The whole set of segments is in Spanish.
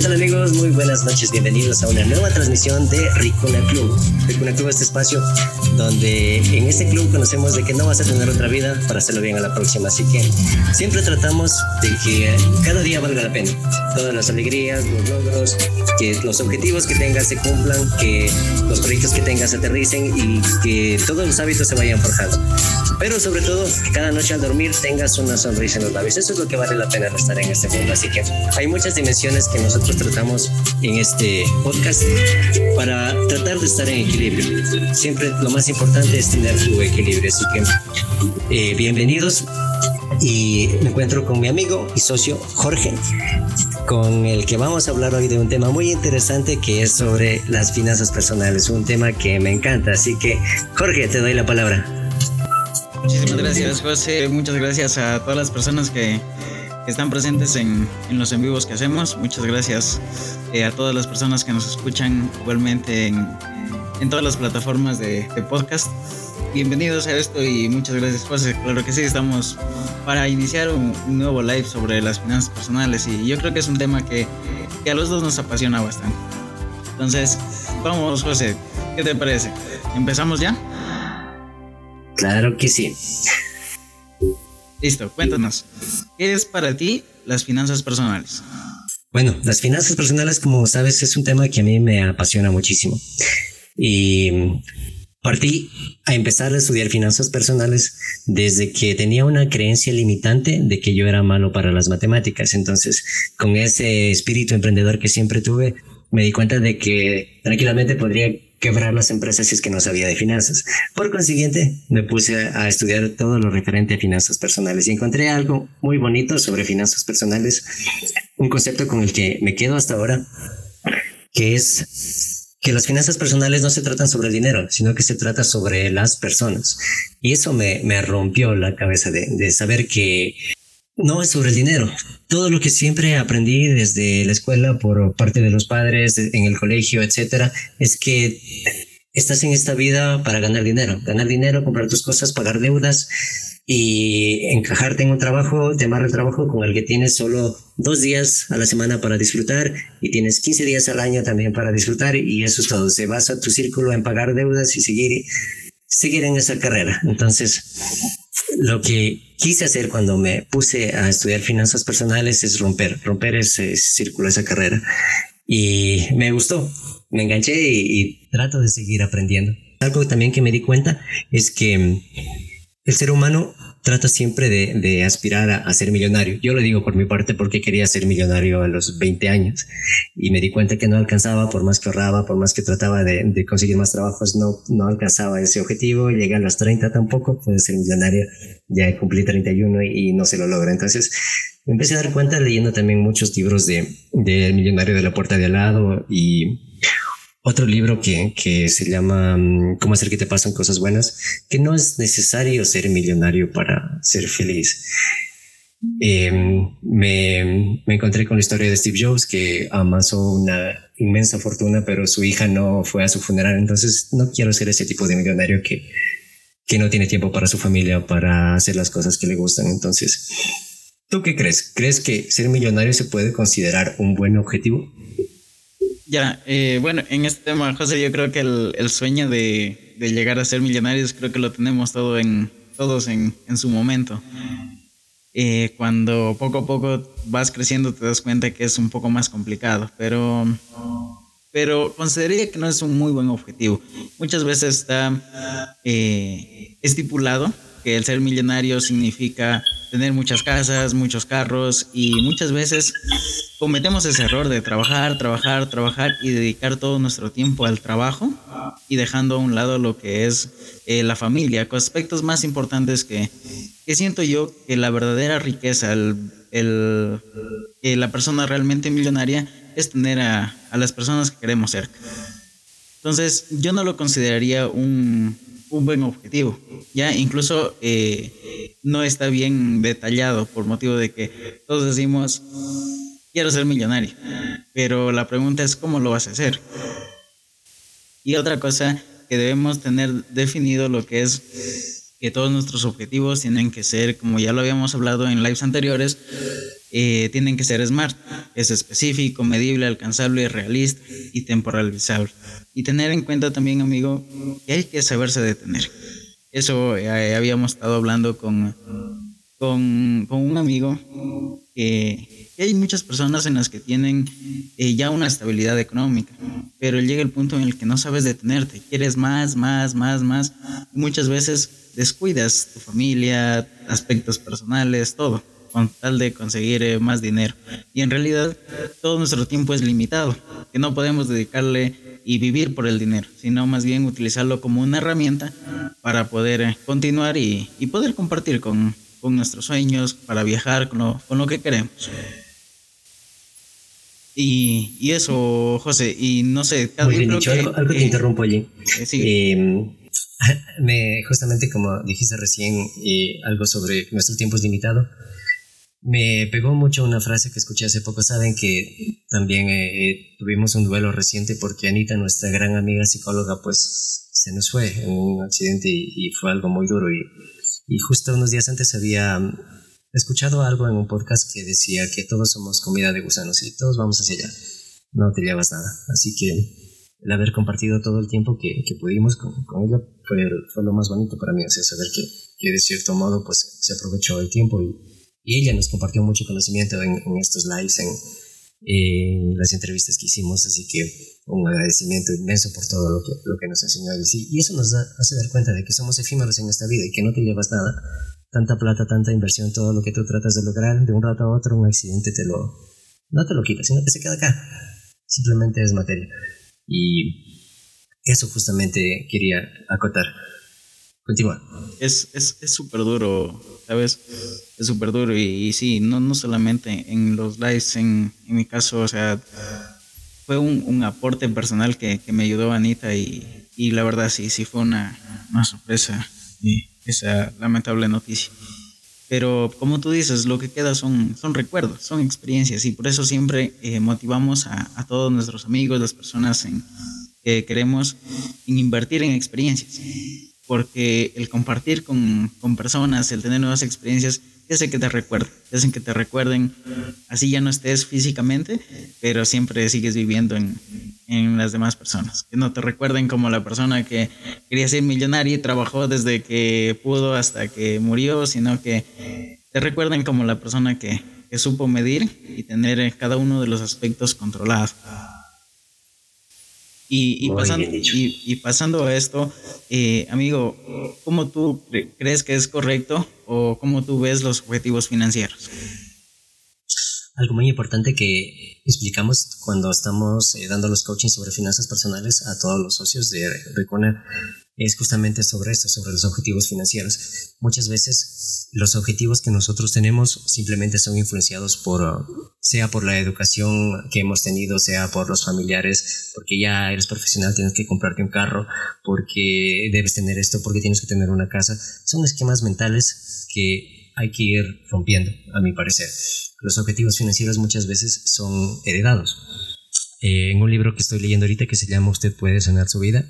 ¿Qué tal amigos? Muy buenas noches, bienvenidos a una nueva transmisión de Ricuna Club. Ricuna Club es este espacio donde en este club conocemos de que no vas a tener otra vida para hacerlo bien a la próxima, así que siempre tratamos de que cada día valga la pena. Todas las alegrías, los logros, que los objetivos que tengas se cumplan, que los proyectos que tengas aterricen y que todos los hábitos se vayan forjando. Pero sobre todo, que cada noche al dormir tengas una sonrisa en los labios. Eso es lo que vale la pena estar en este mundo. Así que hay muchas dimensiones que nosotros tratamos en este podcast para tratar de estar en equilibrio. Siempre lo más importante es tener tu equilibrio. Así que eh, bienvenidos y me encuentro con mi amigo y socio Jorge, con el que vamos a hablar hoy de un tema muy interesante que es sobre las finanzas personales, un tema que me encanta. Así que Jorge, te doy la palabra. Muchísimas gracias, José. Muchas gracias a todas las personas que están presentes en, en, los en vivos que hacemos. Muchas gracias eh, a todas las personas que nos escuchan igualmente en, en todas las plataformas de, de, podcast. Bienvenidos a esto y muchas gracias, José. Claro que sí, estamos para iniciar un, un, nuevo live sobre las finanzas personales y yo creo que es un tema que, que a los dos nos apasiona bastante. Entonces, vamos, José, ¿qué te parece? ¿Empezamos ya? Claro que sí. Listo, cuéntanos. ¿Qué es para ti las finanzas personales? Bueno, las finanzas personales, como sabes, es un tema que a mí me apasiona muchísimo. Y partí a empezar a estudiar finanzas personales desde que tenía una creencia limitante de que yo era malo para las matemáticas. Entonces, con ese espíritu emprendedor que siempre tuve, me di cuenta de que tranquilamente podría quebrar las empresas si es que no sabía de finanzas. Por consiguiente, me puse a estudiar todo lo referente a finanzas personales y encontré algo muy bonito sobre finanzas personales, un concepto con el que me quedo hasta ahora, que es que las finanzas personales no se tratan sobre el dinero, sino que se trata sobre las personas. Y eso me, me rompió la cabeza de, de saber que no es sobre el dinero. Todo lo que siempre aprendí desde la escuela por parte de los padres, en el colegio, etcétera, es que estás en esta vida para ganar dinero, ganar dinero, comprar tus cosas, pagar deudas y encajarte en un trabajo, te el trabajo con el que tienes solo dos días a la semana para disfrutar y tienes 15 días al año también para disfrutar y eso es todo. Se basa tu círculo en pagar deudas y seguir, seguir en esa carrera. Entonces, lo que quise hacer cuando me puse a estudiar finanzas personales es romper, romper ese círculo, esa carrera. Y me gustó, me enganché y, y trato de seguir aprendiendo. Algo también que me di cuenta es que el ser humano trata siempre de, de aspirar a, a, ser millonario. Yo lo digo por mi parte porque quería ser millonario a los 20 años y me di cuenta que no alcanzaba, por más que ahorraba, por más que trataba de, de conseguir más trabajos, no, no alcanzaba ese objetivo. Llegué a los 30 tampoco, pude ser millonario, ya cumplí 31 y, y no se lo logra. Entonces me empecé a dar cuenta leyendo también muchos libros de, de Millonario de la Puerta de al lado y otro libro que, que se llama mm, Cómo hacer que te pasen cosas buenas, que no es necesario ser millonario para ser feliz. Eh, me, me, encontré con la historia de Steve Jobs, que amasó una inmensa fortuna, pero su hija no fue a su funeral. Entonces, no quiero ser ese tipo de millonario que, que no tiene tiempo para su familia, para hacer las cosas que le gustan. Entonces, ¿tú qué crees? ¿Crees que ser millonario se puede considerar un buen objetivo? Ya, eh, bueno, en este tema, José, yo creo que el, sueño de, llegar a ser millonarios, creo que lo tenemos todo en, todos en, en su momento. Eh, cuando poco a poco vas creciendo te das cuenta que es un poco más complicado, pero, pero consideraría que no es un muy buen objetivo. Muchas veces está eh, estipulado que el ser millonario significa tener muchas casas, muchos carros y muchas veces cometemos ese error de trabajar, trabajar, trabajar y dedicar todo nuestro tiempo al trabajo y dejando a un lado lo que es eh, la familia, con aspectos más importantes que, que, siento yo que la verdadera riqueza, el, la persona realmente millonaria es tener a, a las personas que queremos cerca. Entonces, yo no lo consideraría un, un buen objetivo. Ya incluso eh, no está bien detallado por motivo de que todos decimos quiero ser millonario, pero la pregunta es cómo lo vas a hacer. Y otra cosa que debemos tener definido lo que es que todos nuestros objetivos tienen que ser, como ya lo habíamos hablado en lives anteriores, eh, tienen que ser smart, es específico, medible, alcanzable, realista y temporalizable. Y tener en cuenta también, amigo, que hay que saberse detener. Eso eh, habíamos estado hablando con, con, con un amigo que, hay muchas personas en las que tienen eh, ya una estabilidad económica, pero llega el punto en el que no sabes detenerte, quieres más, más, más, más. muchas veces descuidas tu familia, aspectos personales, todo, con tal de conseguir eh, más dinero. Y en realidad todo nuestro tiempo es limitado, que no podemos dedicarle y vivir por el dinero, sino más bien utilizarlo como una herramienta para poder eh, continuar y, poder compartir con, nuestros sueños, para viajar con lo, con lo que queremos. Y, eso, José, y no sé, Muy bien dicho, algo, te eh, interrumpo allí. Eh, em, me, justamente como dijiste recién, algo sobre nuestro tiempo es limitado. Me pegó mucho una frase que escuché hace poco. Saben que también eh, tuvimos un duelo reciente porque Anita, nuestra gran amiga psicóloga, pues se nos fue en un accidente y, fue algo muy duro. Y, justo unos días antes había escuchado algo en un podcast que decía que todos somos comida de gusanos y todos vamos hacia allá. No te llevas nada. Así que el haber compartido todo el tiempo que, pudimos con, ella fue, lo más bonito para mí. O sea, saber que, que de cierto modo pues se aprovechó el tiempo y y ella nos compartió mucho conocimiento en, estos lives, en, las entrevistas que hicimos, así que un agradecimiento inmenso por todo lo que, lo que nos enseñó ella. Y eso nos hace dar cuenta de que somos efímeros en esta vida y que no te llevas nada, tanta plata, tanta inversión, todo lo que tú tratas de lograr, de un rato a otro, un accidente te lo, no te lo quita, sino que se queda acá. Simplemente es materia. Y eso justamente quería acotar. Continúa. Es súper es, duro, ¿sabes? Es súper duro. Y, sí, no, no solamente en los lives, en, en mi caso, o sea, fue un, un aporte personal que, que, me ayudó Anita y, y, la verdad sí, sí fue una, una sorpresa y esa lamentable noticia. Pero como tú dices, lo que queda son, son recuerdos, son experiencias y por eso siempre eh, motivamos a, a, todos nuestros amigos, las personas en, que queremos en invertir en experiencias porque el compartir con, con personas, el tener nuevas experiencias, hace que te recuerden, hacen que te recuerden, así ya no estés físicamente, pero siempre sigues viviendo en, en, las demás personas. Que no te recuerden como la persona que quería ser millonaria y trabajó desde que pudo hasta que murió, sino que te recuerden como la persona que, que supo medir y tener cada uno de los aspectos controlados. Y, pasando, y, pasando a esto, eh, amigo, ¿cómo tú crees que es correcto o cómo tú ves los objetivos financieros? Algo muy importante que explicamos cuando estamos eh, dando los coachings sobre finanzas personales a todos los socios de Recona es justamente sobre esto, sobre los objetivos financieros. Muchas veces los objetivos que nosotros tenemos simplemente son influenciados por, sea por la educación que hemos tenido, sea por los familiares, porque ya eres profesional, tienes que comprarte un carro, porque debes tener esto, porque tienes que tener una casa. Son esquemas mentales que hay que ir rompiendo, a mi parecer. Los objetivos financieros muchas veces son heredados eh, en un libro que estoy leyendo ahorita que se llama Usted puede sanar su vida,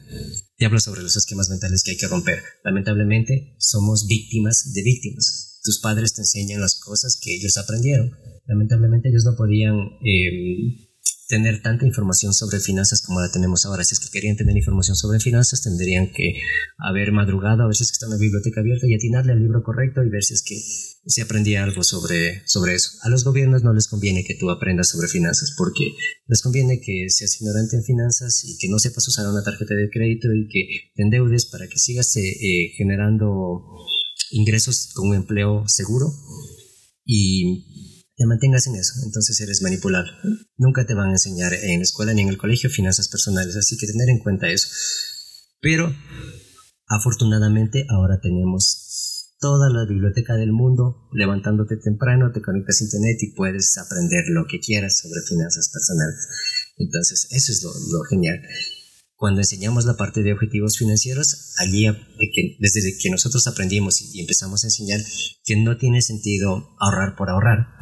te habla sobre los esquemas mentales que hay que romper. Lamentablemente, somos víctimas de víctimas. Tus padres te enseñan las cosas que ellos aprendieron. Lamentablemente, ellos no podían eh, tener tanta información sobre finanzas como la tenemos ahora. Si es que querían tener información sobre finanzas, tendrían que haber madrugado, a ver si es que está una biblioteca abierta y atinarle al libro correcto y ver si es que se aprendía algo sobre, sobre eso. A los gobiernos no les conviene que tú aprendas sobre finanzas porque les conviene que seas ignorante en finanzas y que no sepas usar una tarjeta de crédito y que te endeudes para que sigas eh, eh, generando ingresos con un empleo seguro y te mantengas en eso, entonces eres manipulable. Nunca te van a enseñar en la escuela ni en el colegio finanzas personales, así que tener en cuenta eso. Pero afortunadamente ahora tenemos toda la biblioteca del mundo, levantándote temprano, te conectas a internet y puedes aprender lo que quieras sobre finanzas personales. Entonces, eso es lo, genial. Cuando enseñamos la parte de objetivos financieros, allí desde que nosotros aprendimos y empezamos a enseñar que no tiene sentido ahorrar por ahorrar,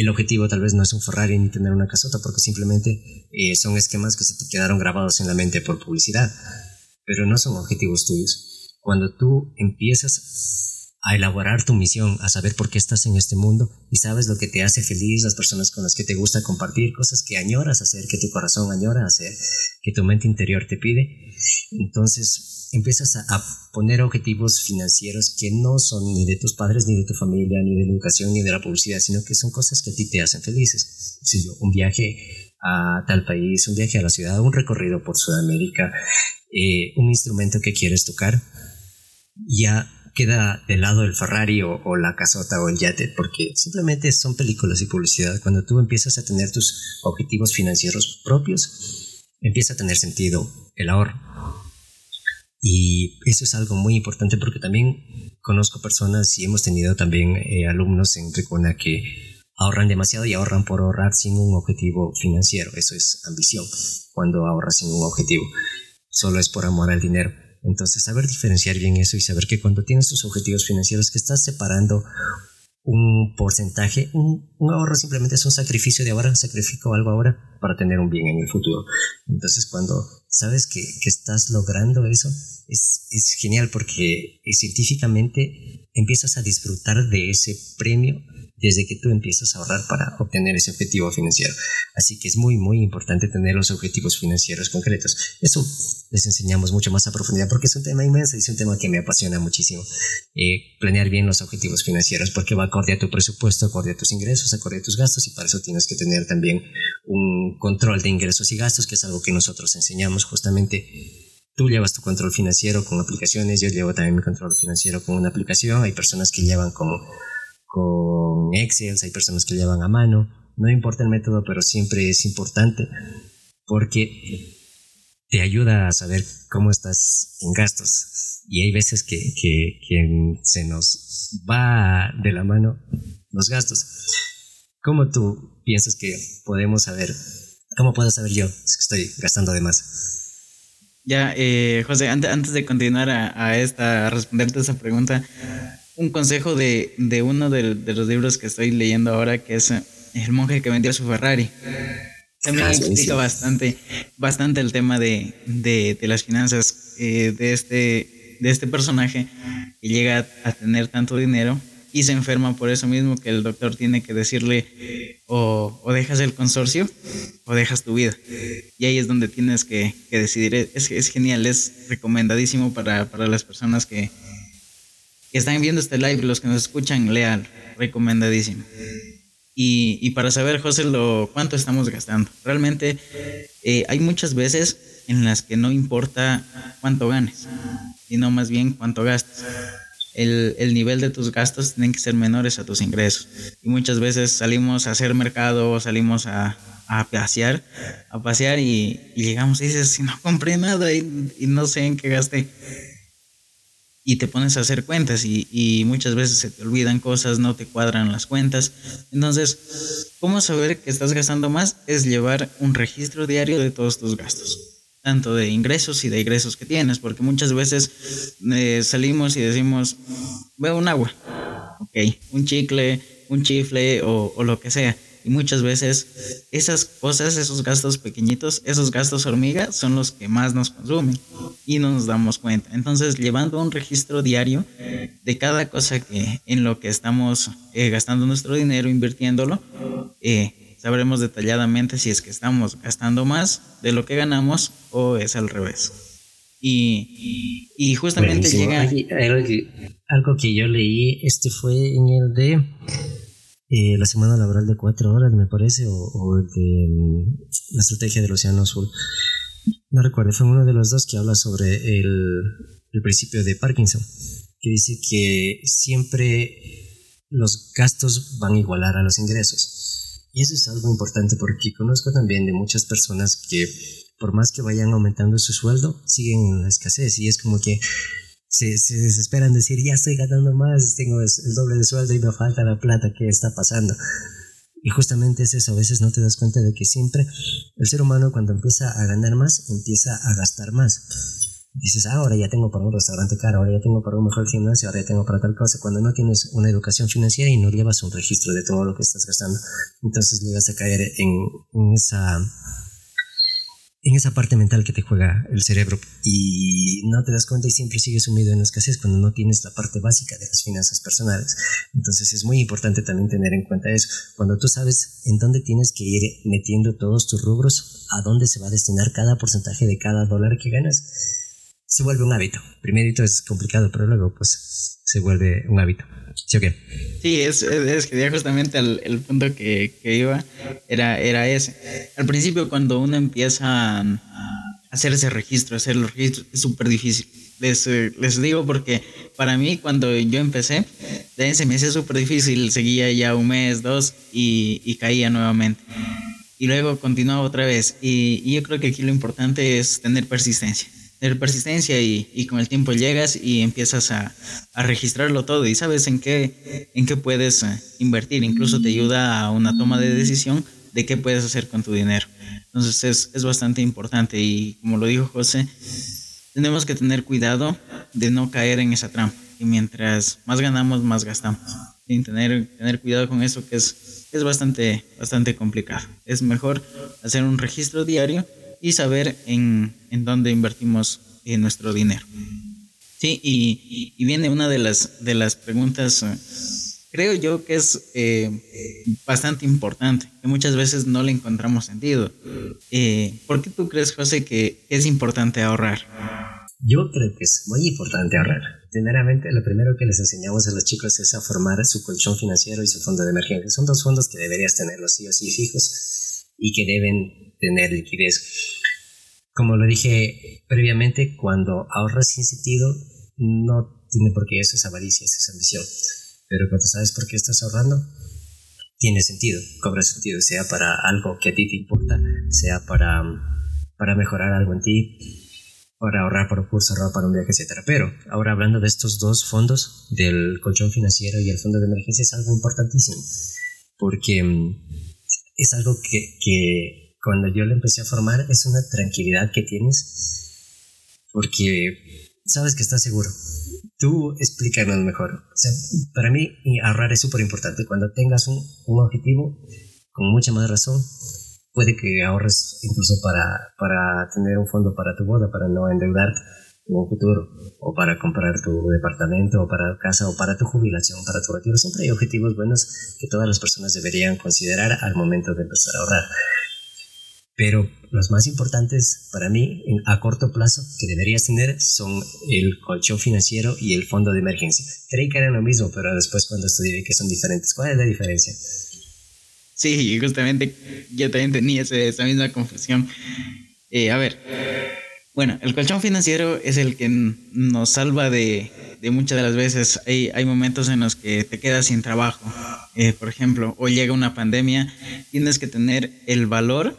el objetivo tal vez no es un Ferrari ni tener una casota, porque simplemente eh, son esquemas que se te quedaron grabados en la mente por publicidad, pero no son objetivos tuyos. Cuando tú empiezas a elaborar tu misión, a saber por qué estás en este mundo y sabes lo que te hace feliz, las personas con las que te gusta compartir, cosas que añoras hacer, que tu corazón añora hacer, que tu mente interior te pide. Entonces empiezas a, poner objetivos financieros que no son ni de tus padres, ni de tu familia, ni de la educación, ni de la publicidad, sino que son cosas que a ti te hacen felices. Si yo, un viaje a tal país, un viaje a la ciudad, un recorrido por Sudamérica, eh, un instrumento que quieres tocar, ya queda de lado el Ferrari o, la casota o el yate, porque simplemente son películas y publicidad. Cuando tú empiezas a tener tus objetivos financieros propios, empieza a tener sentido el ahorro. Y eso es algo muy importante porque también conozco personas y hemos tenido también eh, alumnos en Ricona que ahorran demasiado y ahorran por ahorrar sin un objetivo financiero. Eso es ambición, cuando ahorras sin un objetivo. Solo es por amor al dinero. Entonces, saber diferenciar bien eso y saber que cuando tienes tus objetivos financieros, que estás separando un porcentaje, un, ahorro simplemente es un sacrificio de ahora, sacrifico algo ahora para tener un bien en el futuro. Entonces, cuando sabes que, estás logrando eso, es, es genial porque científicamente empiezas a disfrutar de ese premio desde que tú empiezas a ahorrar para obtener ese objetivo financiero. Así que es muy, muy importante tener los objetivos financieros concretos. Eso les enseñamos mucho más a profundidad porque es un tema inmenso y es un tema que me apasiona muchísimo. Eh, planear bien los objetivos financieros porque va acorde a tu presupuesto, acorde a tus ingresos, acorde a tus gastos y para eso tienes que tener también un control de ingresos y gastos, que es algo que nosotros enseñamos justamente Tú llevas tu control financiero con aplicaciones, yo llevo también mi control financiero con una aplicación, hay personas que llevan como con Excel, hay personas que llevan a mano, no importa el método, pero siempre es importante porque te ayuda a saber cómo estás en gastos. Y hay veces que, que, se nos va de la mano los gastos. ¿Cómo tú piensas que podemos saber, cómo puedo saber yo si estoy gastando de más? Ya, eh, José, antes, de continuar a, a, esta, a responderte esa pregunta, un consejo de, de uno de, de, los libros que estoy leyendo ahora, que es El monje que vendió su Ferrari. También ah, explica bastante, bastante el tema de, de, las finanzas eh, de, este, de este personaje que llega a, tener tanto dinero y se enferma por eso mismo que el doctor tiene que decirle o, o, dejas el consorcio o dejas tu vida. Y ahí es donde tienes que, que decidir. Es, es genial, es recomendadísimo para, para las personas que, que están viendo este live, los que nos escuchan, leal, recomendadísimo. Y, y para saber, José, lo, cuánto estamos gastando. Realmente eh, hay muchas veces en las que no importa cuánto ganes, sino más bien cuánto gastas. El, el, nivel de tus gastos tienen que ser menores a tus ingresos. Y muchas veces salimos a hacer mercado, salimos a, a pasear, a pasear y, llegamos y dices, si no compré nada y, y no sé en qué gasté y te pones a hacer cuentas y, muchas veces se te olvidan cosas, no te cuadran las cuentas. Entonces, ¿cómo saber que estás gastando más? Es llevar un registro diario de todos tus gastos, tanto de ingresos y de egresos que tienes, porque muchas veces eh, salimos y decimos, veo un agua, ok, un chicle, un chifle o, o lo que sea. Y muchas veces esas cosas, esos gastos pequeñitos, esos gastos hormiga son los que más nos consumen y no nos damos cuenta. Entonces, llevando un registro diario de cada cosa que en lo que estamos eh, gastando nuestro dinero, invirtiéndolo, eh, sabremos detalladamente si es que estamos gastando más de lo que ganamos o es al revés. Y, y justamente llega... algo que yo leí, este fue en el de eh, la semana laboral de cuatro horas, me parece, o, de mm, la estrategia del Océano Azul. No recuerdo, fue uno de los dos que habla sobre el, el principio de Parkinson, que dice que siempre los gastos van a igualar a los ingresos. Y eso es algo importante porque conozco también de muchas personas que por más que vayan aumentando su sueldo, siguen en la escasez y es como que se, se desesperan decir, ya estoy ganando más, tengo el doble de sueldo y me falta la plata, ¿qué está pasando? Y justamente es eso, a veces no te das cuenta de que siempre el ser humano cuando empieza a ganar más, empieza a gastar más. Dices, ah, ahora ya tengo para un restaurante caro, ahora ya tengo para un mejor gimnasio, ahora ya tengo para tal cosa, cuando no tienes una educación financiera y no llevas un registro de todo lo que estás gastando. Entonces llegas a caer en esa en esa parte mental que te juega el cerebro y no te das cuenta y siempre sigues sumido en la escasez cuando no tienes la parte básica de las finanzas personales. Entonces es muy importante también tener en cuenta eso. Cuando tú sabes en dónde tienes que ir metiendo todos tus rubros, a dónde se va a destinar cada porcentaje de cada dólar que ganas, se vuelve un hábito. Primerito es complicado, pero luego pues se vuelve un hábito. ¿Sí o qué? Sí, es, es que justamente el, punto que, iba era, era ese. Al principio, cuando uno empieza a hacer ese registro, hacer los registros, es súper difícil. Les, les, digo porque para mí, cuando yo empecé, se me hacía súper difícil. Seguía ya un mes, dos y, y caía nuevamente. Y luego continuaba otra vez. Y, y yo creo que aquí lo importante es tener persistencia tener persistencia y, con el tiempo llegas y empiezas a, registrarlo todo y sabes en qué, en qué puedes eh, invertir. Incluso te ayuda a una toma de decisión de qué puedes hacer con tu dinero. Entonces es, es bastante importante y como lo dijo José, tenemos que tener cuidado de no caer en esa trampa. Y mientras más ganamos, más gastamos. Y tener, tener cuidado con eso que es, es bastante, bastante complicado. Es mejor hacer un registro diario y saber en, en dónde invertimos en nuestro dinero. Sí, y, y, viene una de las, de las preguntas, eh, creo yo que es eh, bastante importante, que muchas veces no le encontramos sentido. Eh, ¿Por qué tú crees, José, que es importante ahorrar? Yo creo que es muy importante ahorrar. Primeramente, lo primero que les enseñamos a los chicos es a formar su colchón financiero y su fondo de emergencia. Son dos fondos que deberías tenerlos sí o sí fijos y que deben tener liquidez. Como lo dije previamente, cuando ahorras sin sentido, no tiene por qué eso es avaricia, eso es ambición. Pero cuando sabes por qué estás ahorrando, tiene sentido, cobra sentido, sea para algo que a ti te importa, sea para, para mejorar algo en ti, para ahorrar para un curso, ahorrar para un viaje, etc. Pero ahora hablando de estos dos fondos, del colchón financiero y el fondo de emergencia, es algo importantísimo, porque mm, es algo que, que cuando yo le empecé a formar es una tranquilidad que tienes porque sabes que estás seguro. Tú explícanos mejor. O sea, para mí ahorrar es súper importante. Cuando tengas un, un, objetivo, con mucha más razón, puede que ahorres incluso para, para tener un fondo para tu boda, para no endeudarte en un futuro, o para comprar tu departamento, o para casa, o para tu jubilación, para tu retiro. Siempre hay objetivos buenos que todas las personas deberían considerar al momento de empezar a ahorrar. Pero los más importantes para mí a corto plazo que deberías tener son el colchón financiero y el fondo de emergencia. Creí que eran lo mismo, pero después cuando estudié que son diferentes. ¿Cuál es la diferencia? Sí, justamente yo también tenía esa misma confusión. Eh, a ver, bueno, el colchón financiero es el que nos salva de, muchas de las veces. Hay, hay momentos en los que te quedas sin trabajo, eh, por ejemplo, o llega una pandemia, tienes que tener el valor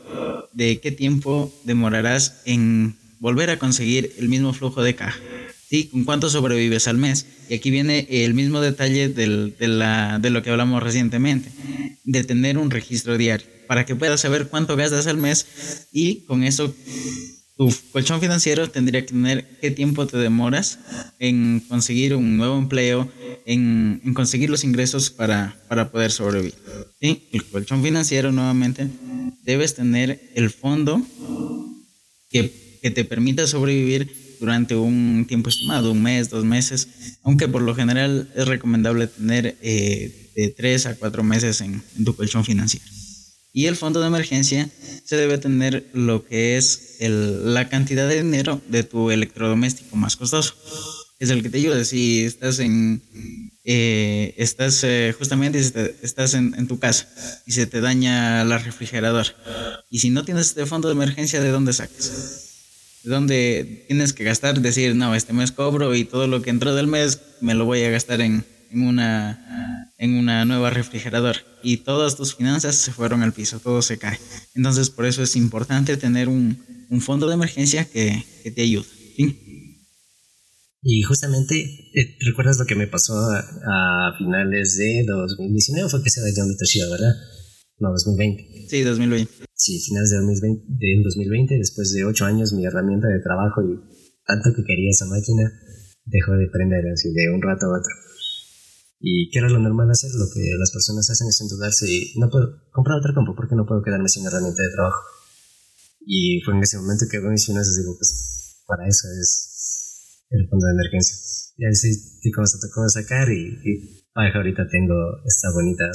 de qué tiempo demorarás en volver a conseguir el mismo flujo de caja. ¿Sí? ¿Con cuánto sobrevives al mes? Y aquí viene el mismo detalle del, de, la, de lo que hablamos recientemente, de tener un registro diario, para que puedas saber cuánto gastas al mes y con eso tu colchón financiero tendría que tener qué tiempo te demoras en conseguir un nuevo empleo, en, en conseguir los ingresos para, para poder sobrevivir. ¿Sí? El colchón financiero nuevamente debes tener el fondo que, te permita sobrevivir durante un tiempo estimado, un mes, dos meses, aunque por lo general es recomendable tener eh, de tres a cuatro meses en, tu colchón financiero. Y el fondo de emergencia se debe tener lo que es la cantidad de dinero de tu electrodoméstico más costoso. Es el que te ayuda. Si estás en eh, estás eh, justamente estás en, tu casa y se te daña la refrigeradora. Y si no tienes este fondo de emergencia, ¿de dónde sacas? ¿De dónde tienes que gastar? Decir, no, este mes cobro y todo lo que entró del mes me lo voy a gastar en, una, en una nueva refrigeradora. Y todas tus finanzas se fueron al piso, todo se cae. Entonces, por eso es importante tener un, fondo de emergencia que, que te ayude. Y justamente, eh, ¿recuerdas lo que me pasó a, finales de 2019? Fue que se dañó mi Toshiba, ¿verdad? No, 2020. Sí, 2020. Sí, finales de 2020, del 2020, después de ocho años, mi herramienta de trabajo y tanto que quería esa máquina, dejó de prender así de un rato a otro. ¿Y qué era lo normal hacer? Lo que las personas hacen es endeudarse y no puedo comprar otra compu porque no puedo quedarme sin herramienta de trabajo. Y fue en ese momento que veo mis finanzas y digo, pues para eso es el fondo de emergencia. Y así, como se tocó sacar y, y ahorita tengo esta bonita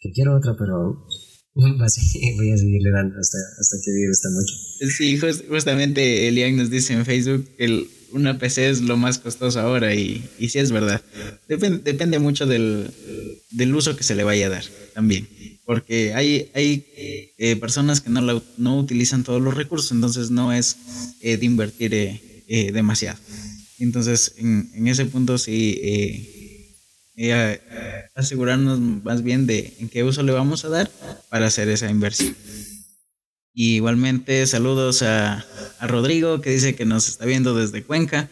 que quiero otra, pero así voy a seguirle dando hasta, hasta que vive esta noche. Sí, justamente Elian nos dice en Facebook que una PC es lo más costoso ahora y, y sí es verdad. Depende, mucho del, del uso que se le vaya a dar también porque hay, hay eh, personas que no, no utilizan todos los recursos, entonces no es eh, de invertir eh, demasiado. Entonces, en, en, ese punto sí, asegurarnos más bien de en qué uso le vamos a dar para hacer esa inversión. Y igualmente saludos a, a Rodrigo que dice que nos está viendo desde Cuenca.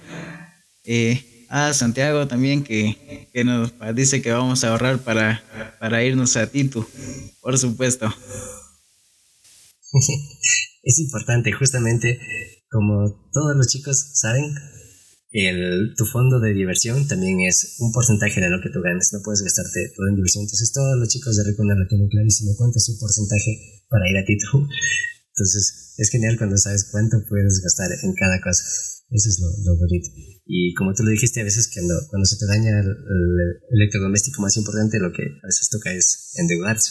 a Santiago también que, que, nos dice que vamos a ahorrar para, para irnos a Titu, por supuesto. es importante, justamente como todos los chicos saben, el, tu fondo de diversión también es un porcentaje de lo que tú ganas, no puedes gastarte todo en diversión. Entonces todos los chicos de Recona lo tienen clarísimo cuánto es su porcentaje para ir a Titu. Entonces es genial cuando sabes cuánto puedes gastar en cada cosa. Eso es lo, bonito. Y como tú lo dijiste, a veces cuando, cuando se te daña el, electrodoméstico más importante, lo que a veces toca es endeudarse.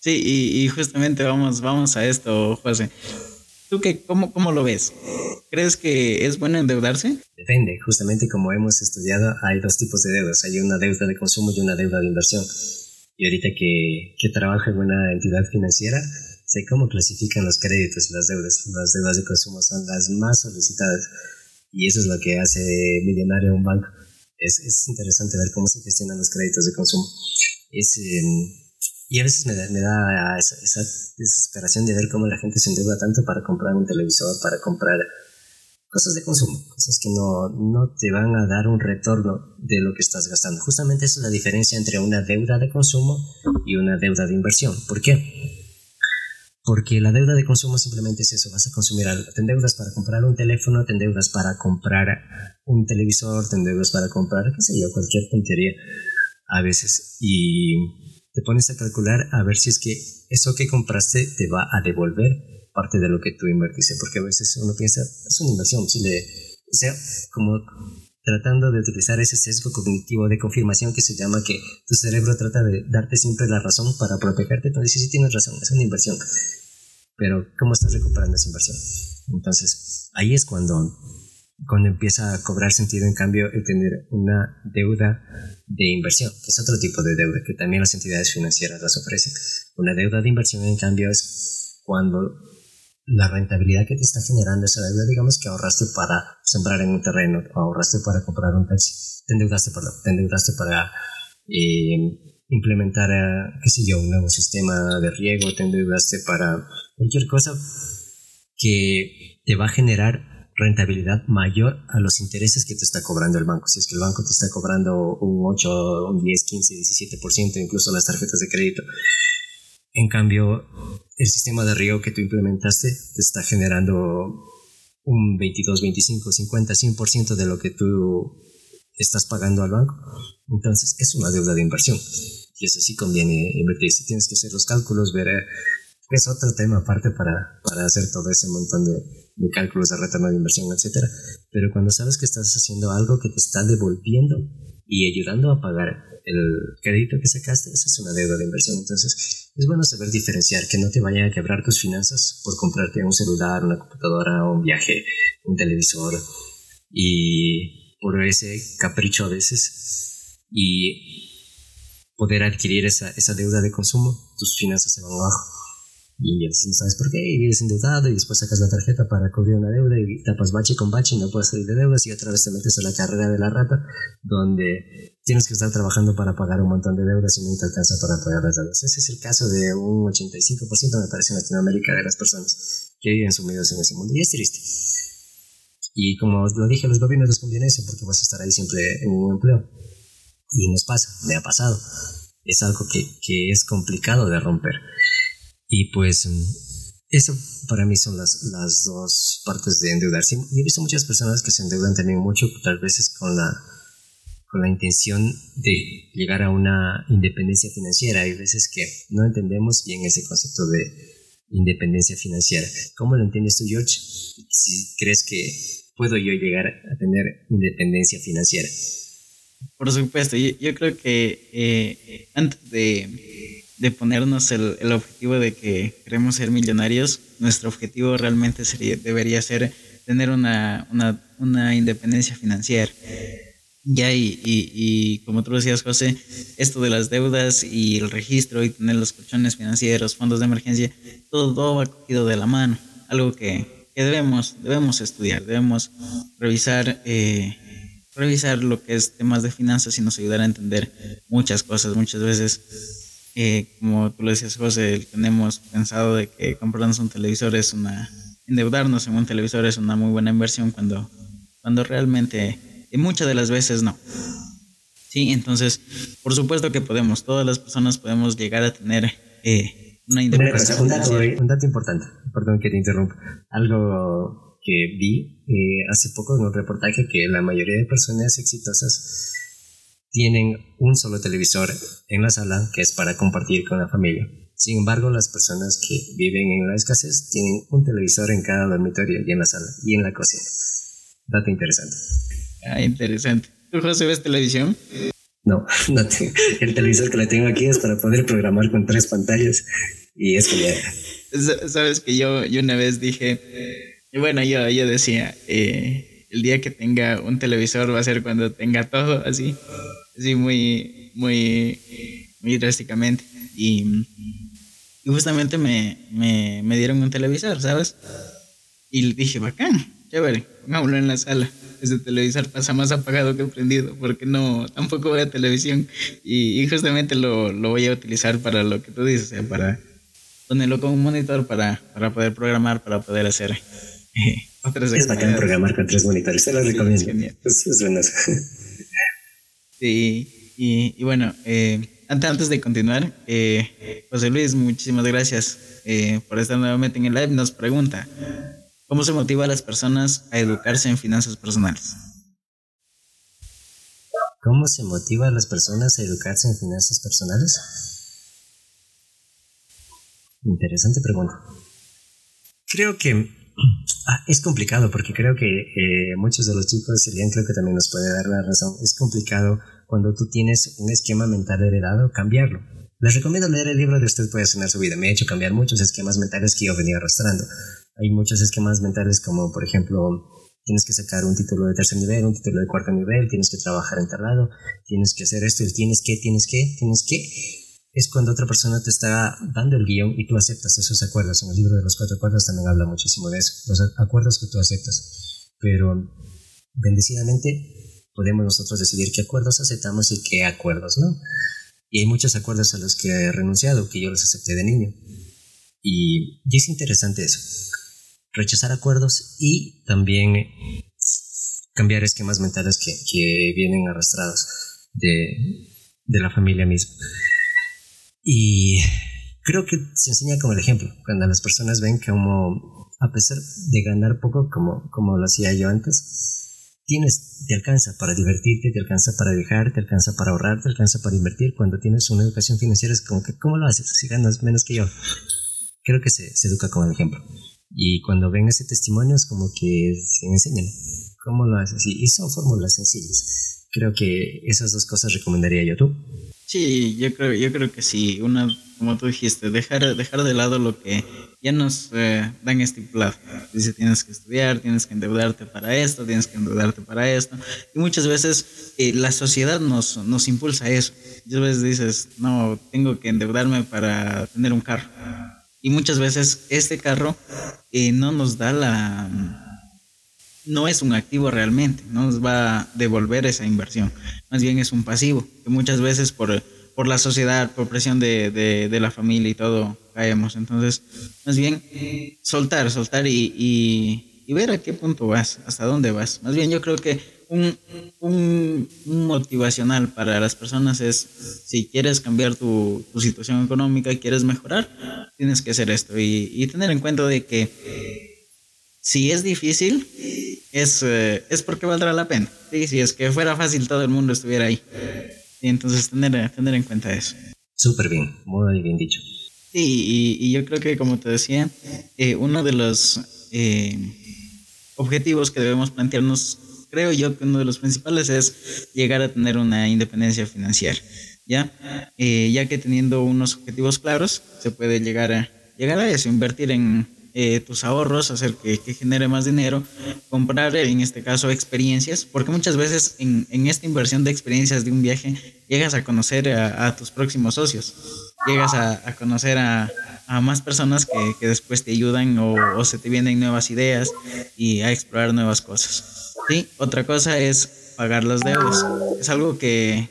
Sí, y, justamente vamos, vamos a esto, José. ¿Tú qué, cómo, cómo lo ves? ¿Crees que es bueno endeudarse? Depende, justamente como hemos estudiado, hay dos tipos de deudas. Hay una deuda de consumo y una deuda de inversión. Y ahorita que, que trabajo en una entidad financiera, sé cómo clasifican los créditos y las deudas. Las deudas de consumo son las más solicitadas y eso es lo que hace millonario un banco. Es, es interesante ver cómo se gestionan los créditos de consumo. Em, y a veces me da, me da esa, esa, desesperación de ver cómo la gente se endeuda tanto para comprar un televisor, para comprar cosas de consumo, cosas que no, no te van a dar un retorno de lo que estás gastando. Justamente esa es la diferencia entre una deuda de consumo y una deuda de inversión. ¿Por qué? Porque la deuda de consumo simplemente es eso, vas a consumir algo. Te endeudas para comprar un teléfono, te endeudas para comprar un televisor, te endeudas para comprar, qué sé yo, cualquier tontería a veces. Y te pones a calcular a ver si es que eso que compraste te va a devolver parte de lo que tú invertiste, porque a veces uno piensa, es una inversión, si le, sea, como tratando de utilizar ese sesgo cognitivo de confirmación que se llama que tu cerebro trata de darte siempre la razón para protegerte, entonces sí, sí tienes razón, es una inversión pero ¿cómo estás recuperando esa inversión? Entonces, ahí es cuando, cuando empieza a cobrar sentido, en cambio, el tener una deuda de inversión, que es otro tipo de deuda que también las entidades financieras las ofrecen. Una deuda de inversión, en cambio, es cuando la rentabilidad que te está generando esa deuda, digamos que ahorraste para sembrar en un terreno, o ahorraste para comprar un taxi, te endeudaste, perdón, te endeudaste para eh, implementar, qué sé yo, un nuevo sistema de riego, te endeudaste para cualquier cosa que te va a generar rentabilidad mayor a los intereses que te está cobrando el banco. Si es que el banco te está cobrando un 8, un 10, 15, 17%, incluso las tarjetas de crédito. En cambio, el sistema de riego que tú implementaste te está generando un 22, 25, 50, 100% de lo que tú estás pagando al banco. Entonces, es una deuda de inversión. Y eso sí conviene invertir. Si tienes que hacer los cálculos, ver es otro tema aparte para, para hacer todo ese montón de, de, cálculos de retorno de inversión, etcétera. Pero cuando sabes que estás haciendo algo que te está devolviendo y ayudando a pagar el crédito que sacaste, esa es una deuda de inversión. Entonces, es bueno saber diferenciar, que no te vaya a quebrar tus finanzas por comprarte un celular, una computadora, un viaje, un televisor y por ese capricho a veces y poder adquirir esa, esa deuda de consumo, tus finanzas se van abajo y no sabes por qué, y vives endeudado y después sacas la tarjeta para cubrir una deuda y tapas bache con bache y no puedes salir de deudas y otra vez te metes a la carrera de la rata donde tienes que estar trabajando para pagar un montón de deudas y no te alcanza para pagar las deudas. Ese es el caso de un 85% me parece en Latinoamérica de las personas que viven sumidos en ese mundo y es triste. Y como lo dije, los gobiernos responden eso porque vas a estar ahí siempre en un empleo. Y nos pasa, me ha pasado. Es algo que, que es complicado de romper. Y pues mm, eso para mí son las, las dos partes de endeudarse. He visto muchas personas que se endeudan también mucho, tal vez con la, con la intención de llegar a una independencia financiera. Hay veces que no entendemos bien ese concepto de, independencia financiera. ¿Cómo lo entiendes tú, George? Si crees que puedo yo llegar a tener independencia financiera. Por supuesto, yo, creo que eh, antes de, de ponernos el, el, objetivo de que queremos ser millonarios, nuestro objetivo realmente sería, debería ser tener una, una, una independencia financiera. Ya, y, y, como tú decías, José, esto de las deudas y el registro y tener los colchones financieros, fondos de emergencia, todo, todo va cogido de la mano. Algo que, que debemos, debemos estudiar, debemos revisar, eh, revisar lo que es temas de finanzas y nos ayudar a entender muchas cosas. Muchas veces, eh, como tú lo decías, José, tenemos pensado de que comprarnos un televisor es una, endeudarnos en un televisor es una muy buena inversión cuando, cuando realmente y muchas de las veces no. Sí, entonces, por supuesto que podemos, todas las personas podemos llegar a tener eh, una independencia. Un dato, un dato importante, perdón que te interrumpa. Algo que vi eh, hace poco en un reportaje que la mayoría de personas exitosas tienen un solo televisor en la sala que es para compartir con la familia. Sin embargo, las personas que viven en la escasez tienen un televisor en cada dormitorio y en la sala y en la cocina. Dato interesante. Ah, interesante. ¿Tú, José, ves televisión? No, no tengo. El televisor que le tengo aquí es para poder programar con tres pantallas y es que Sabes que yo, yo una vez dije, bueno, yo, yo decía, eh, el día que tenga un televisor va a ser cuando tenga todo así, así muy, muy, muy drásticamente. Y, justamente me, me, me dieron un televisor, ¿sabes? Y dije, bacán, chévere, pongámoslo en la sala ese televisor pasa más apagado que prendido porque no, tampoco veo televisión y, justamente lo, lo, voy a utilizar para lo que tú dices, para ponerlo como un monitor para, para poder programar, para poder hacer eh, otras Es bacán programar con tres monitores, se lo recomiendo. Es, es Sí, y, y bueno, eh, antes, antes de continuar, eh, José Luis, muchísimas gracias eh, por estar nuevamente en el live. Nos pregunta, ¿Cómo se motiva a las personas a educarse en finanzas personales? ¿Cómo se motiva a las personas a educarse en finanzas personales? Interesante pregunta. Creo que ah, es complicado porque creo que eh, muchos de los chicos, serían creo que también nos puede dar la razón, es complicado cuando tú tienes un esquema mental heredado, cambiarlo. Les recomiendo leer el libro de Usted puede sanar su vida. Me ha hecho cambiar muchos esquemas mentales que yo venía arrastrando hay muchos esquemas mentales como, por ejemplo, tienes que sacar un título de tercer nivel, un título de cuarto nivel, tienes que trabajar en tal lado, tienes que hacer esto, tienes que, tienes que, tienes que. Es cuando otra persona te está dando el guion y tú aceptas esos acuerdos. En el libro de los cuatro acuerdos también habla muchísimo de eso, los acuerdos que tú aceptas. Pero bendecidamente podemos nosotros decidir qué acuerdos aceptamos y qué acuerdos no. Y hay muchos acuerdos a los que he renunciado, que yo los acepté de niño. Y, y es interesante eso rechazar acuerdos y también cambiar esquemas mentales que, que vienen arrastrados de, de, la familia misma. Y creo que se enseña como el ejemplo, cuando las personas ven que como, a pesar de ganar poco, como, como lo hacía yo antes, tienes, te alcanza para divertirte, te alcanza para viajar, te alcanza para ahorrar, te alcanza para invertir. Cuando tienes una educación financiera es como que, ¿cómo lo haces si ganas menos que yo? Creo que se, se educa como el ejemplo. Y cuando ven ese testimonio es como que se enseñan cómo lo haces. Y son fórmulas sencillas. Creo que esas dos cosas recomendaría yo tú. Sí, yo creo, yo creo que sí. Una, como tú dijiste, dejar, dejar de lado lo que ya nos eh, dan estipulado. Dice, tienes que estudiar, tienes que endeudarte para esto, tienes que endeudarte para esto. Y muchas veces eh, la sociedad nos, nos impulsa a eso. Muchas veces dices, no, tengo que endeudarme para tener un carro y muchas veces este carro eh, no nos da la... No es un activo realmente, no nos va a devolver esa inversión. Más bien es un pasivo, que muchas veces por, por la sociedad, por presión de, de, la familia y todo, caemos. Entonces, más bien soltar, soltar y, y, y ver a qué punto vas, hasta dónde vas. Más bien yo creo que un, un, motivacional para las personas es, si quieres cambiar tu, tu, situación económica, quieres mejorar, tienes que hacer esto y, y tener en cuenta de que si es difícil, es, eh, es porque valdrá la pena. ¿sí? Si es que fuera fácil, todo el mundo estuviera ahí. Y entonces tener, tener en cuenta eso. Súper bien, muy bien dicho. Sí, y, yo creo que como te decía, eh, uno de los eh, objetivos que debemos plantearnos, creo yo que uno de los principales es llegar a tener una independencia financiera, ¿ya? Eh, ya que teniendo unos objetivos claros, se puede llegar a, llegar a eso, invertir en tus ahorros, hacer que, genere más dinero, comprar en este caso experiencias, porque muchas veces en, esta inversión de experiencias de un viaje llegas a conocer a tus próximos socios llegas a, conocer a, más personas que, después te ayudan o, se te vienen nuevas ideas y a explorar nuevas cosas. Sí, otra cosa es pagar las deudas. Es algo que,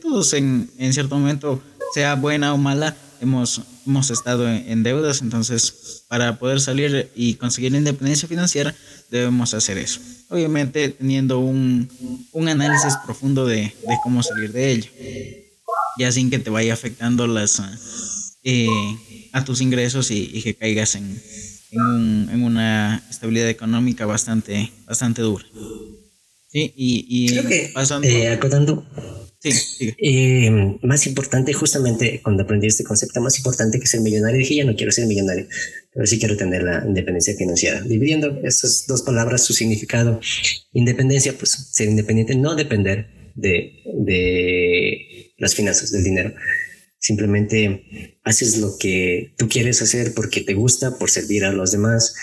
todos en, cierto momento, sea buena o mala, hemos, hemos estado en, deudas. Entonces, para poder salir y conseguir independencia financiera, debemos hacer eso. Obviamente, teniendo un, análisis profundo de, de cómo salir de ello ya sin que te vaya afectando las eh, a tus ingresos y, que caigas en, en, una estabilidad económica bastante, bastante dura. Sí, y, Creo que, pasando... Eh, acotando, Sí, eh, más importante, justamente cuando aprendí este concepto, más importante que ser millonario, dije, ya no quiero ser millonario, pero sí quiero tener la independencia financiera. Dividiendo esas dos palabras, su significado, independencia, pues ser independiente, no depender de, de las finanzas, del dinero. Simplemente haces lo que tú quieres hacer porque te gusta, por servir a los demás,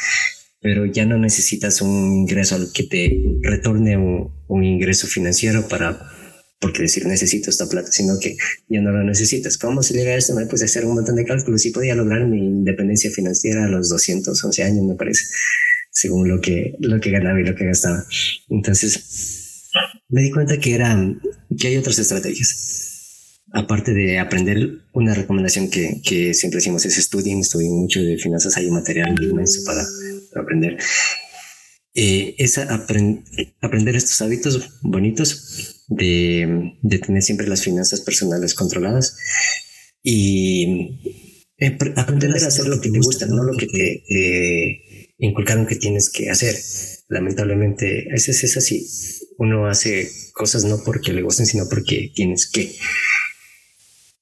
pero ya no necesitas un ingreso al que te retorne un, un ingreso financiero para porque decir necesito esta plata, sino que ya no lo necesitas. ¿Cómo se llega a esto? Pues hacer un montón de cálculos y podía lograr mi independencia financiera a los 211 años, me parece, según lo que, lo que ganaba y lo que gastaba. Entonces, me di cuenta que era, que hay otras estrategias. Aparte de aprender, una recomendación que, que siempre decimos es estudien, estudien mucho de finanzas, hay un material inmenso para, para aprender. Eh, es aprender estos hábitos bonitos de, de, tener siempre las finanzas personales controladas y eh, aprender a hacer lo que te gusta, no lo que te, inculcaron que tienes que hacer. Lamentablemente, a veces es así. Uno hace cosas no porque le gusten, sino porque tienes que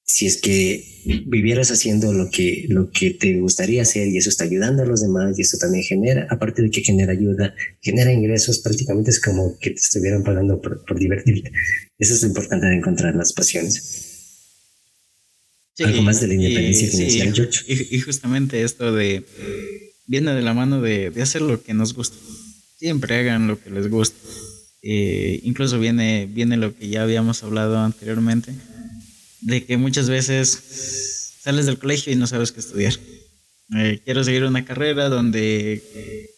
si es que vivieras haciendo lo que, lo que te gustaría hacer y eso está ayudando a los demás y eso también genera, aparte de que genera ayuda, genera ingresos, prácticamente es como que te estuvieran pagando por, divertirte. Eso es lo importante de encontrar las pasiones. Algo más de la independencia financiera, George. Y, justamente esto de viene de la mano de, hacer lo que nos gusta. Siempre hagan lo que les gusta. Eh, incluso viene, viene lo que ya habíamos hablado anteriormente de que muchas veces sales del colegio y no sabes qué estudiar. Eh, quiero seguir una carrera donde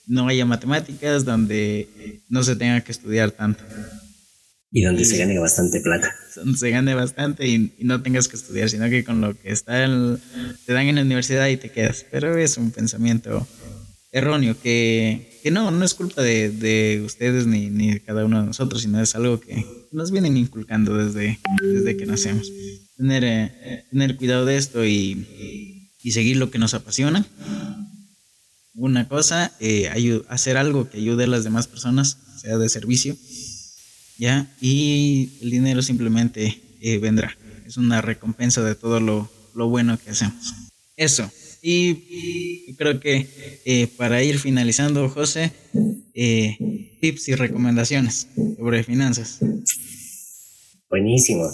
no haya matemáticas, donde no se tenga que estudiar tanto. Y donde se gane bastante plata. Donde se gane bastante y, no tengas que estudiar, sino que con lo que está te dan en la universidad y te quedas. Pero es un pensamiento erróneo que, que no, no es culpa de, de ustedes ni, ni, de cada uno de nosotros, sino es algo que nos vienen inculcando desde, desde que nacemos tener, eh, tener cuidado de esto y, y, seguir lo que nos apasiona. Una cosa, eh, hacer algo que ayude a las demás personas, sea de servicio, ¿ya? Y el dinero simplemente eh, vendrá. Es una recompensa de todo lo, lo bueno que hacemos. Eso. Y creo que para ir finalizando, José, tips y recomendaciones sobre finanzas. Buenísimo.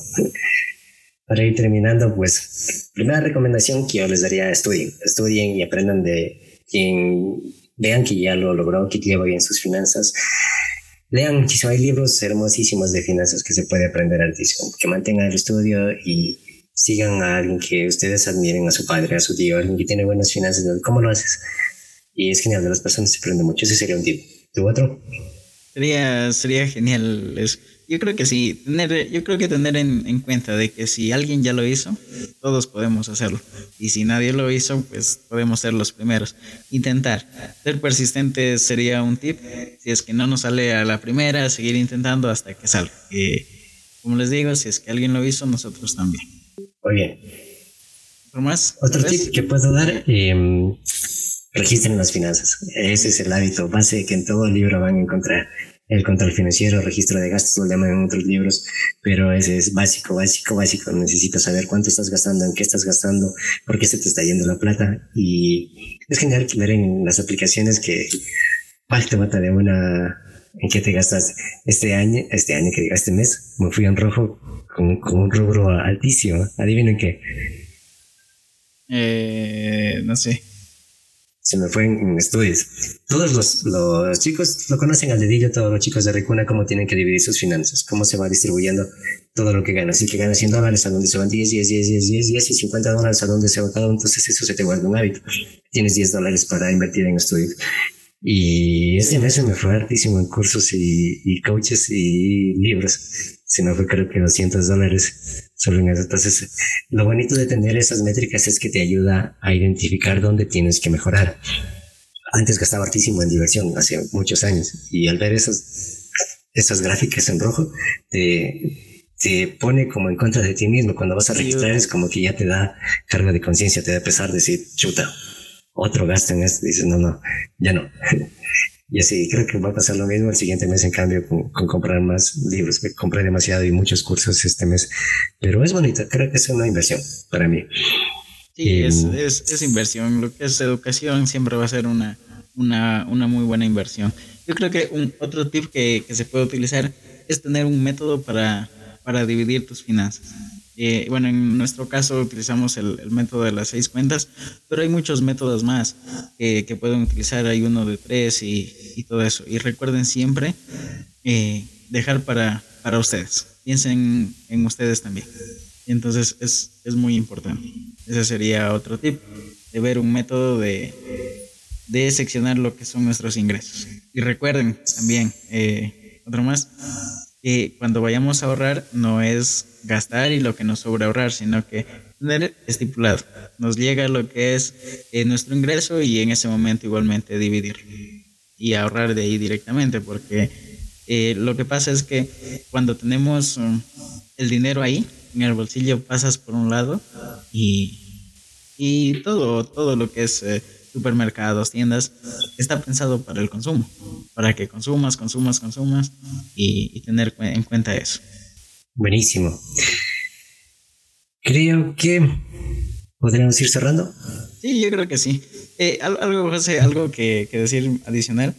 Para ir terminando, pues, primera recomendación que yo les daría, estudien, estudien y aprendan de quien vean que ya lo logró, que lleva bien sus finanzas. Lean muchísimo, hay libros hermosísimos de finanzas que se puede aprender altísimo, que mantengan el estudio y sigan a alguien que ustedes admiren, a su padre, a su tío, alguien que tiene buenas finanzas, ¿cómo lo haces? Y es genial, de las personas se aprende mucho, ese sería un tip. ¿Tu otro? Sería, sería genial eso yo creo que sí, tener, yo creo que tener en, cuenta de que si alguien ya lo hizo, todos podemos hacerlo. Y si nadie lo hizo, pues podemos ser los primeros. Intentar. Ser persistente sería un tip. Si es que no nos sale a la primera, seguir intentando hasta que salga. Como les digo, si es que alguien lo hizo, nosotros también. Muy bien. ¿Otro más? Otro tip que puedo dar, eh, registren las finanzas. Ese es el hábito base que en todo libro van a encontrar el control financiero, registro de gastos, lo llaman en otros libros, pero ese es básico, básico, básico. Necesitas saber cuánto estás gastando, en qué estás gastando, por qué se te está yendo la plata. Y es genial ver en las aplicaciones que te mata de una, en qué te gastas este año, este año que diga este mes, me fui en rojo con, con un rubro altísimo. Adivinen qué. Eh, no sé se me fue en, estudios. Todos los, los, chicos lo conocen al dedillo, todos los chicos de Recuna, cómo tienen que dividir sus finanzas, cómo se va distribuyendo todo lo que gana. Así que gana 100 dólares, a dónde se van 10, 10, 10, 10, 10, 10 y 50 dólares, a dónde se va cada Entonces eso se te vuelve un hábito. Tienes 10 dólares para invertir en estudios. Y ese mes se me fue hartísimo en cursos y, y coaches y libros. Se me fue creo que 200 dólares eso. Entonces, lo bonito de tener esas métricas es que te ayuda a identificar dónde tienes que mejorar. Antes gastaba hartísimo en diversión, hace muchos años, y al ver esas, esas gráficas en rojo, te, te pone como en contra de ti mismo. Cuando vas a registrar es como que ya te da carga de conciencia, te da pesar decir, chuta, otro gasto en esto. Dices, no, no, ya no. y así creo que va a pasar lo mismo el siguiente mes, en cambio, con, comprar más libros. Me compré demasiado y muchos cursos este mes, pero es bonito. Creo que es una inversión para mí. Sí, es, es, es, inversión. Lo que es educación siempre va a ser una, una, una muy buena inversión. Yo creo que un, otro tip que, que se puede utilizar es tener un método para, para dividir tus finanzas. Eh, bueno, en nuestro caso utilizamos el, método de las seis cuentas, pero hay muchos métodos más que pueden utilizar. Hay uno de tres y, todo eso. Y recuerden siempre eh, dejar para, para ustedes. Piensen en ustedes también. Y entonces es, es muy importante. Ese sería otro tip, de ver un método de, de seccionar lo que son nuestros ingresos. Y recuerden también, eh, otro más, que cuando vayamos a ahorrar no es gastar y lo que nos sobra ahorrar, sino que tener estipulado. Nos llega lo que es eh, nuestro ingreso y en ese momento igualmente dividir y ahorrar de ahí directamente, porque eh, lo que pasa es que cuando tenemos um, el dinero ahí, en el bolsillo pasas por un lado y, y todo, todo lo que es eh, supermercados, tiendas, está pensado para el consumo, para que consumas, consumas, consumas y, y tener en cuenta eso. Buenísimo. Creo que podríamos ir cerrando. Sí, yo creo que sí. Eh, algo, José, algo que, decir adicional.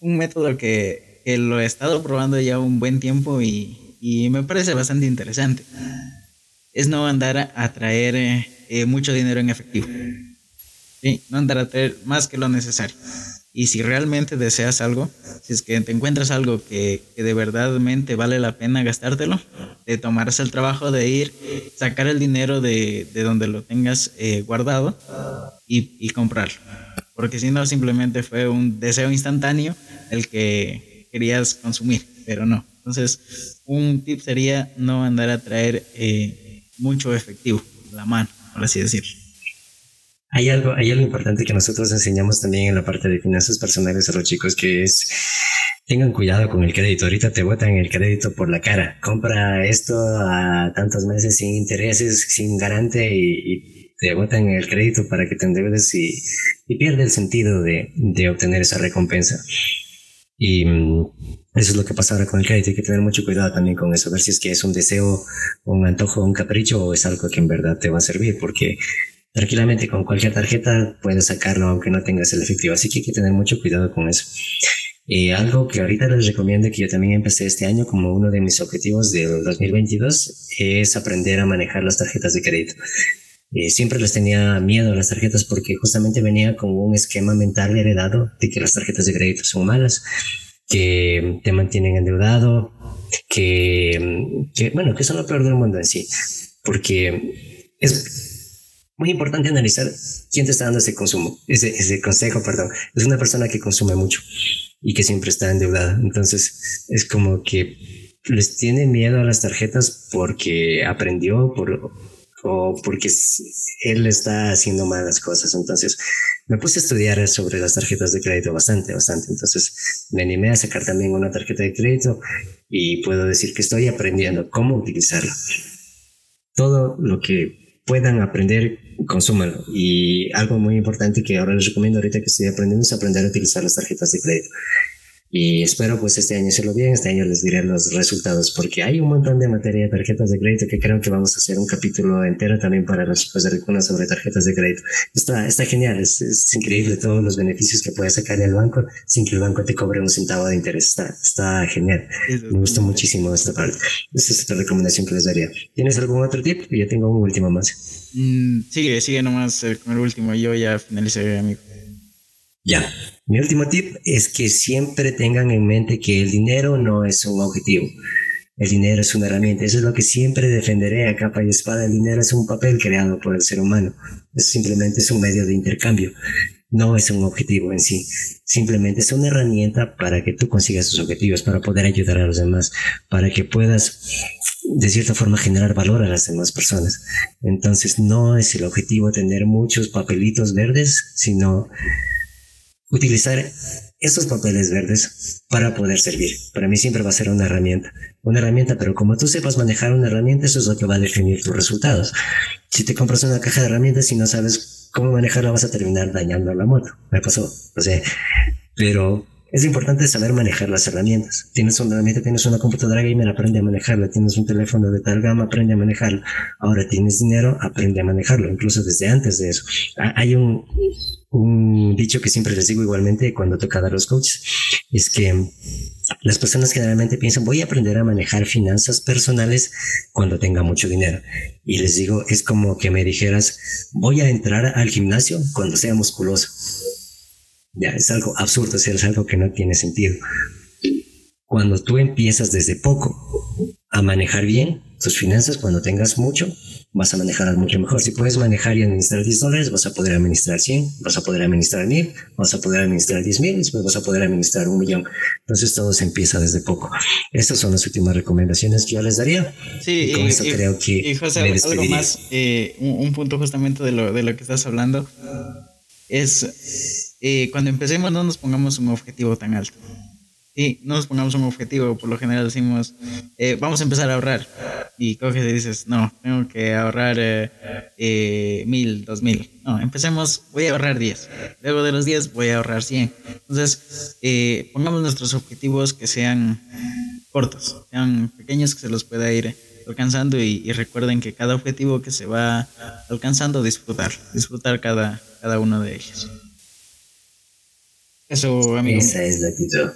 Un método que, lo he estado probando ya un buen tiempo y, y me parece bastante interesante. Es no andar a, traer eh, mucho dinero en efectivo. Sí, no andar a traer más que lo necesario. Y si realmente deseas algo, si es que te encuentras algo que, que de verdadmente vale la pena gastártelo, te tomarás el trabajo de ir, sacar el dinero de, de donde lo tengas eh, guardado y, y comprarlo. Porque si no, simplemente fue un deseo instantáneo el que querías consumir, pero no. Entonces, un tip sería no andar a traer eh, mucho efectivo, la mano, por así decirlo. Hay algo, hay algo importante que nosotros enseñamos también en la parte de finanzas personales a los chicos, que es tengan cuidado con el crédito. Ahorita te botan el crédito por la cara. Compra esto a tantos meses sin intereses, sin garante y, te botan el crédito para que te endeudes y, y pierde el sentido de, de obtener esa recompensa. Y mm, eso es lo que pasa ahora con el crédito. Hay que tener mucho cuidado también con eso, ver si es que es un deseo, un antojo, un capricho o es algo que en verdad te va a servir, porque tranquilamente con cualquier tarjeta puedes sacarlo aunque no tengas el efectivo. Así que hay que tener mucho cuidado con eso. Y algo que ahorita les recomiendo que yo también empecé este año como uno de mis objetivos del 2022 es aprender a manejar las tarjetas de crédito. Eh, siempre les tenía miedo a las tarjetas porque justamente venía con un esquema mental heredado de que las tarjetas de crédito son malas, que te mantienen endeudado, que, que bueno, que son lo peor del mundo en sí, porque es muy importante analizar quién te está dando ese consumo, ese, ese consejo, perdón. Es una persona que consume mucho y que siempre está endeudada. Entonces es como que les tiene miedo a las tarjetas porque aprendió por, o porque él está haciendo malas cosas. Entonces me puse a estudiar sobre las tarjetas de crédito bastante, bastante. Entonces me animé a sacar también una tarjeta de crédito y puedo decir que estoy aprendiendo cómo utilizarla. Todo lo que puedan aprender, consúmanlo. Y algo muy importante que ahora les recomiendo ahorita que estoy aprendiendo es aprender a utilizar las tarjetas de crédito. Y espero pues este año hacerlo bien, este año les diré los resultados, porque hay un montón de materia de tarjetas de crédito que creo que vamos a hacer un capítulo entero también para los chicos de Ricuna sobre tarjetas de crédito. Está, está genial, es, increíble todos los beneficios que puedes sacar del banco sin que el banco te cobre un centavo de interés. Está, está genial. Me gustó muchísimo esta parte. Esa es otra recomendación que les daría. ¿Tienes algún otro tip? Yo tengo un último más. Mm, sigue, sigue nomás con el último. Yo ya finalicé, amigo. Ya. Mi último tip es que siempre tengan en mente que el dinero no es un objetivo. El dinero es una herramienta. Eso es lo que siempre defenderé a capa y espada. El dinero es un papel creado por el ser humano. Es simplemente es un medio de intercambio. No es un objetivo en sí. Simplemente es una herramienta para que tú consigas tus objetivos, para poder ayudar a los demás, para que puedas de cierta forma generar valor a las demás personas. Entonces no es el objetivo tener muchos papelitos verdes, sino utilizar esos papeles verdes para poder servir. Para mí siempre va a ser una herramienta. Una herramienta, pero como tú sepas manejar una herramienta, eso es lo que va a definir tus resultados. Si te compras una caja de herramientas y no sabes cómo manejarla, vas a terminar dañando la moto. Me pasó. O sea, pero es importante saber manejar las herramientas. Tienes una herramienta, tienes una computadora gamer, aprende a manejarla. Tienes un teléfono de tal gama, aprende a manejarlo. Ahora tienes dinero, aprende a manejarlo, incluso desde antes de eso. Hay un, un dicho que siempre les digo igualmente cuando toca dar los coaches, es que las personas generalmente piensan voy a aprender a manejar finanzas personales cuando tenga mucho dinero. Y les digo, es como que me dijeras voy a entrar al gimnasio cuando sea musculoso ya, es algo absurdo, es algo que no tiene sentido. Cuando tú empiezas desde poco a manejar bien tus finanzas, cuando tengas mucho, vas a manejar mucho mejor. Si puedes manejar y administrar 10 dólares, vas a poder administrar 100, vas a poder administrar 1000, vas a poder administrar 10 mil, después vas a poder administrar un millón. Entonces todo se empieza desde poco. Estas son las últimas recomendaciones que yo les daría. Sí, y con eso creo que y José, algo más, eh, un, punto justamente de lo, de lo que estás hablando es eh, cuando empecemos no nos pongamos un objetivo tan alto. Y no nos pongamos un objetivo, por lo general decimos, eh, vamos a empezar a ahorrar. Y coges y dices, no, tengo que ahorrar eh, mil, dos mil. No, empecemos, voy a ahorrar diez. Luego de los diez voy a ahorrar cien. Entonces, pongamos nuestros objetivos que sean cortos, sean pequeños, que se los pueda ir alcanzando y, recuerden que cada objetivo que se va alcanzando, disfrutar, disfrutar cada, cada uno de ellos. Eso, amigo. Esa es la actitud.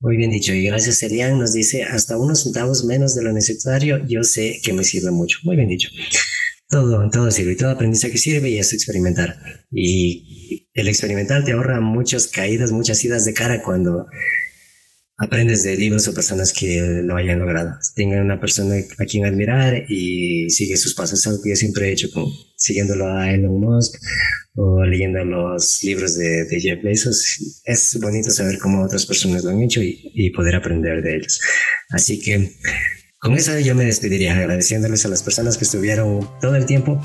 Muy bien dicho. Y gracias, Serian nos dice, hasta unos centavos menos de lo necesario, yo sé que me sirve mucho. Muy bien dicho. Todo, todo sirve todo aprendizaje sirve y es experimentar. Y el experimentar te ahorra muchas caídas, muchas idas de cara cuando aprendes de libros o personas que lo hayan logrado. Tengan una persona a quien admirar y sigue sus pasos. Algo que yo siempre he hecho, como siguiéndolo a Elon Musk o leyendo los libros de, Jeff Bezos. Es bonito saber cómo otras personas lo han hecho y, y poder aprender de ellos. Así que con eso yo me despediría agradeciéndoles a las personas que estuvieron todo el tiempo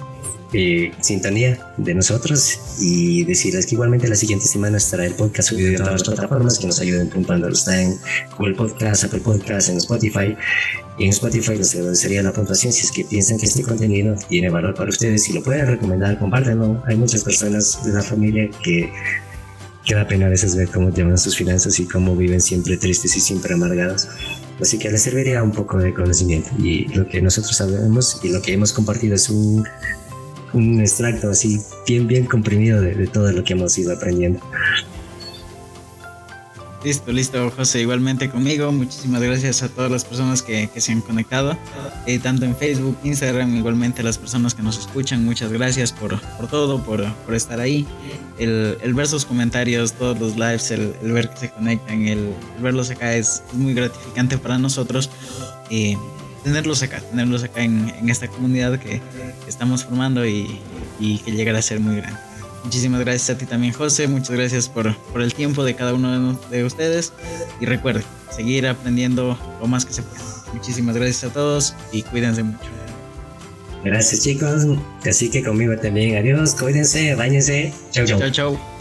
eh, sintonía de nosotros y decirles que igualmente la siguiente semana estará el podcast subido en todas las plataformas que nos ayuden puntuando. Está en Google Podcast, Apple Podcast, en Spotify. Y en Spotify les agradecería la puntuación si es que piensan que este contenido tiene valor para ustedes y lo pueden recomendar, compártanlo. Hay muchas personas de la familia que que da pena a veces ver cómo llevan sus finanzas y cómo viven siempre tristes y siempre amargados. Así que les serviría un poco de conocimiento y lo que nosotros sabemos y lo que hemos compartido es un un extracto así bien, bien comprimido de, todo lo que hemos ido aprendiendo. Listo, listo, José. Igualmente conmigo. Muchísimas gracias a todas las personas que, se han conectado, eh, tanto en Facebook, Instagram, igualmente a las personas que nos escuchan. Muchas gracias por, todo, por, estar ahí. El, ver sus comentarios, todos los lives, el, ver que se conectan, el, verlos acá es, muy gratificante para nosotros. Eh, tenerlos acá, tenerlos acá en, esta comunidad que, estamos formando y, que llegará a ser muy grande. Muchísimas gracias a ti también, José. Muchas gracias por, por el tiempo de cada uno de ustedes. Y recuerden, seguir aprendiendo lo más que se pueda. Muchísimas gracias a todos y cuídense mucho. Gracias, chicos. Así que conmigo también. Adiós, cuídense, bañense. Chau, chau. Chau, chau.